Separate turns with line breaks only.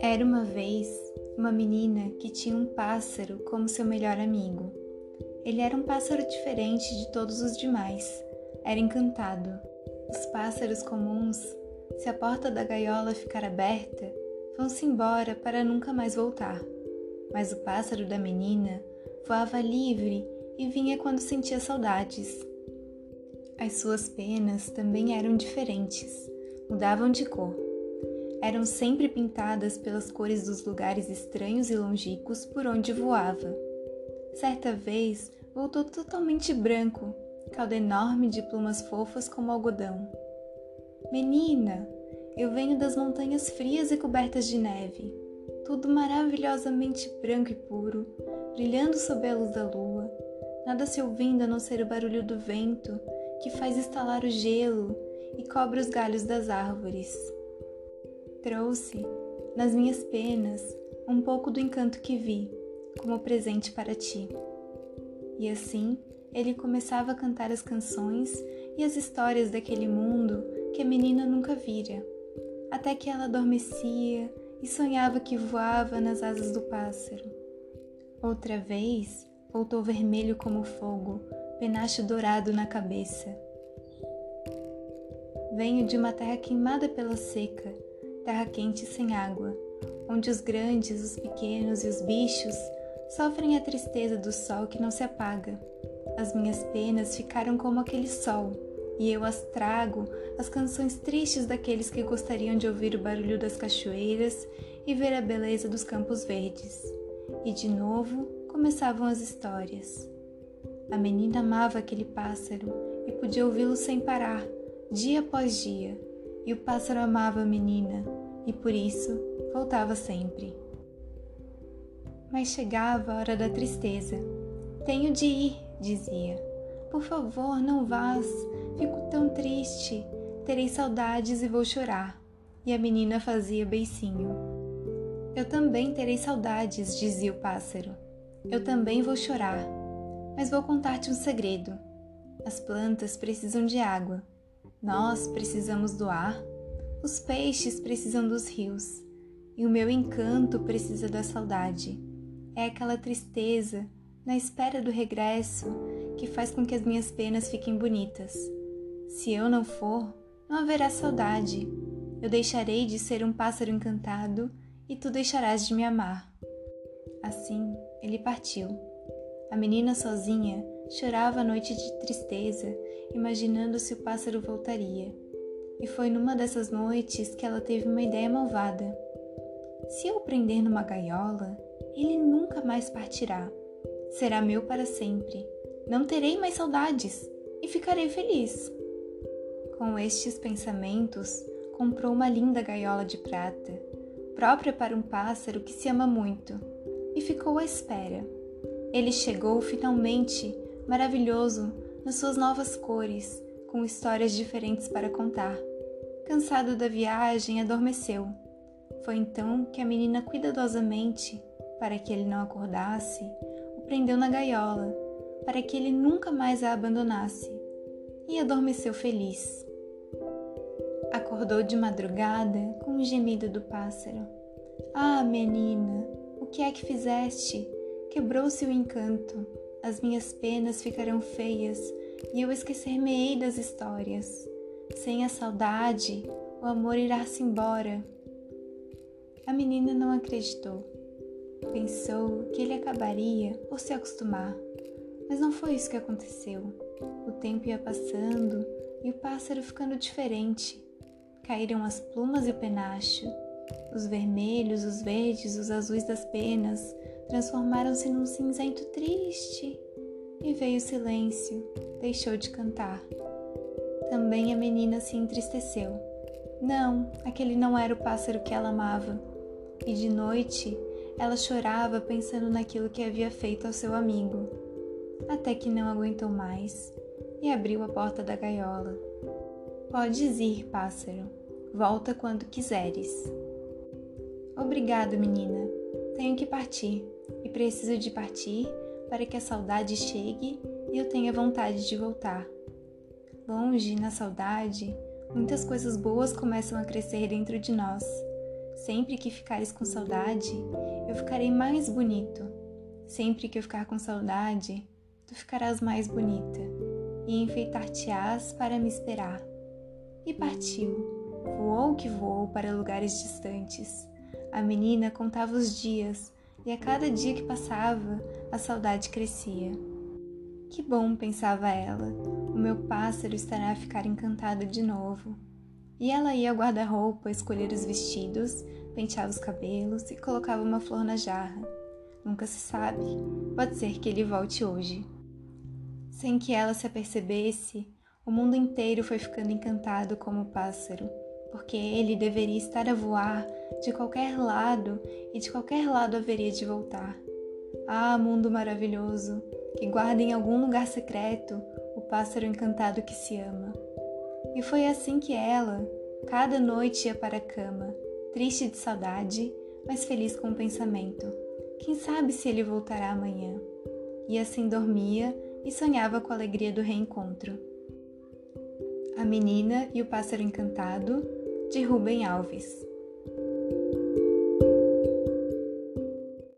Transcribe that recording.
Era uma vez uma menina que tinha um pássaro como seu melhor amigo. Ele era um pássaro diferente de todos os demais. Era encantado. Os pássaros comuns, se a porta da gaiola ficar aberta, vão-se embora para nunca mais voltar. Mas o pássaro da menina voava livre e vinha quando sentia saudades. As suas penas também eram diferentes, mudavam de cor eram sempre pintadas pelas cores dos lugares estranhos e longínquos por onde voava. Certa vez voltou totalmente branco, cauda enorme de plumas fofas como algodão. Menina, eu venho das montanhas frias e cobertas de neve, tudo maravilhosamente branco e puro, brilhando sob a luz da lua, nada se ouvindo a não ser o barulho do vento que faz estalar o gelo e cobre os galhos das árvores trouxe, nas minhas penas, um pouco do encanto que vi, como presente para ti. E assim ele começava a cantar as canções e as histórias daquele mundo que a menina nunca vira, até que ela adormecia e sonhava que voava nas asas do pássaro. Outra vez voltou vermelho como fogo, penacho dourado na cabeça. Venho de uma terra queimada pela seca, terra quente sem água, onde os grandes, os pequenos e os bichos sofrem a tristeza do sol que não se apaga. As minhas penas ficaram como aquele sol, e eu as trago, as canções tristes daqueles que gostariam de ouvir o barulho das cachoeiras e ver a beleza dos campos verdes. E de novo começavam as histórias. A menina amava aquele pássaro e podia ouvi-lo sem parar, dia após dia, e o pássaro amava a menina e por isso voltava sempre. Mas chegava a hora da tristeza. Tenho de ir, dizia. Por favor, não vás. Fico tão triste. Terei saudades e vou chorar. E a menina fazia beicinho. Eu também terei saudades, dizia o pássaro. Eu também vou chorar. Mas vou contar-te um segredo. As plantas precisam de água nós precisamos do ar, os peixes precisam dos rios, e o meu encanto precisa da saudade. É aquela tristeza na espera do regresso que faz com que as minhas penas fiquem bonitas. Se eu não for, não haverá saudade. Eu deixarei de ser um pássaro encantado e tu deixarás de me amar. Assim, ele partiu. A menina sozinha chorava a noite de tristeza imaginando se o pássaro voltaria. E foi numa dessas noites que ela teve uma ideia malvada. Se eu prender numa gaiola, ele nunca mais partirá. Será meu para sempre. Não terei mais saudades e ficarei feliz. Com estes pensamentos, comprou uma linda gaiola de prata, própria para um pássaro que se ama muito, e ficou à espera. Ele chegou finalmente, maravilhoso, nas suas novas cores, com histórias diferentes para contar. Cansado da viagem, adormeceu. Foi então que a menina cuidadosamente, para que ele não acordasse, o prendeu na gaiola, para que ele nunca mais a abandonasse, e adormeceu feliz. Acordou de madrugada com o gemido do pássaro. Ah, menina, o que é que fizeste? Quebrou-se o encanto as minhas penas ficarão feias e eu esquecer-me-ei das histórias. Sem a saudade, o amor irá-se embora. A menina não acreditou. Pensou que ele acabaria por se acostumar, mas não foi isso que aconteceu. O tempo ia passando e o pássaro ficando diferente. Caíram as plumas e o penacho. Os vermelhos, os verdes, os azuis das penas transformaram-se num cinzento triste. E veio o silêncio, deixou de cantar. Também a menina se entristeceu. Não, aquele não era o pássaro que ela amava. E de noite ela chorava pensando naquilo que havia feito ao seu amigo. Até que não aguentou mais e abriu a porta da gaiola. Podes ir, pássaro. Volta quando quiseres. Obrigado, menina. Tenho que partir e preciso de partir para que a saudade chegue e eu tenha vontade de voltar. Longe, na saudade, muitas coisas boas começam a crescer dentro de nós. Sempre que ficares com saudade, eu ficarei mais bonito. Sempre que eu ficar com saudade, tu ficarás mais bonita, e enfeitar-te-ás para me esperar. E partiu, voou que voou para lugares distantes. A menina contava os dias, e a cada dia que passava, a saudade crescia. Que bom, pensava ela, o meu pássaro estará a ficar encantado de novo. E ela ia ao guarda-roupa escolher os vestidos, penteava os cabelos e colocava uma flor na jarra. Nunca se sabe, pode ser que ele volte hoje. Sem que ela se apercebesse, o mundo inteiro foi ficando encantado como o pássaro, porque ele deveria estar a voar de qualquer lado e de qualquer lado haveria de voltar. Ah, mundo maravilhoso, que guarda em algum lugar secreto o pássaro encantado que se ama. E foi assim que ela, cada noite ia para a cama, triste de saudade, mas feliz com o pensamento. Quem sabe se ele voltará amanhã? E assim dormia e sonhava com a alegria do reencontro. A Menina e o Pássaro Encantado, de Rubem Alves.